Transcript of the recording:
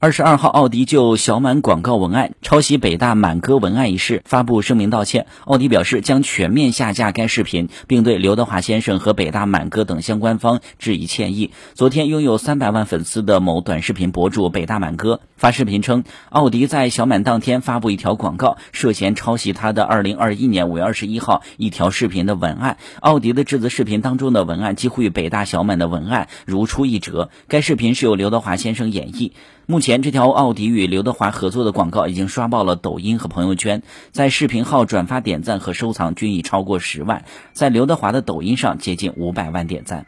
二十二号，奥迪就小满广告文案抄袭北大满歌文案一事发布声明道歉。奥迪表示将全面下架该视频，并对刘德华先生和北大满歌等相关方致以歉意。昨天，拥有三百万粉丝的某短视频博主北大满歌发视频称，奥迪在小满当天发布一条广告，涉嫌抄袭他的二零二一年五月二十一号一条视频的文案。奥迪的这则视频当中的文案几乎与北大小满的文案如出一辙。该视频是由刘德华先生演绎。目前，这条奥迪与刘德华合作的广告已经刷爆了抖音和朋友圈，在视频号转发、点赞和收藏均已超过十万，在刘德华的抖音上接近五百万点赞。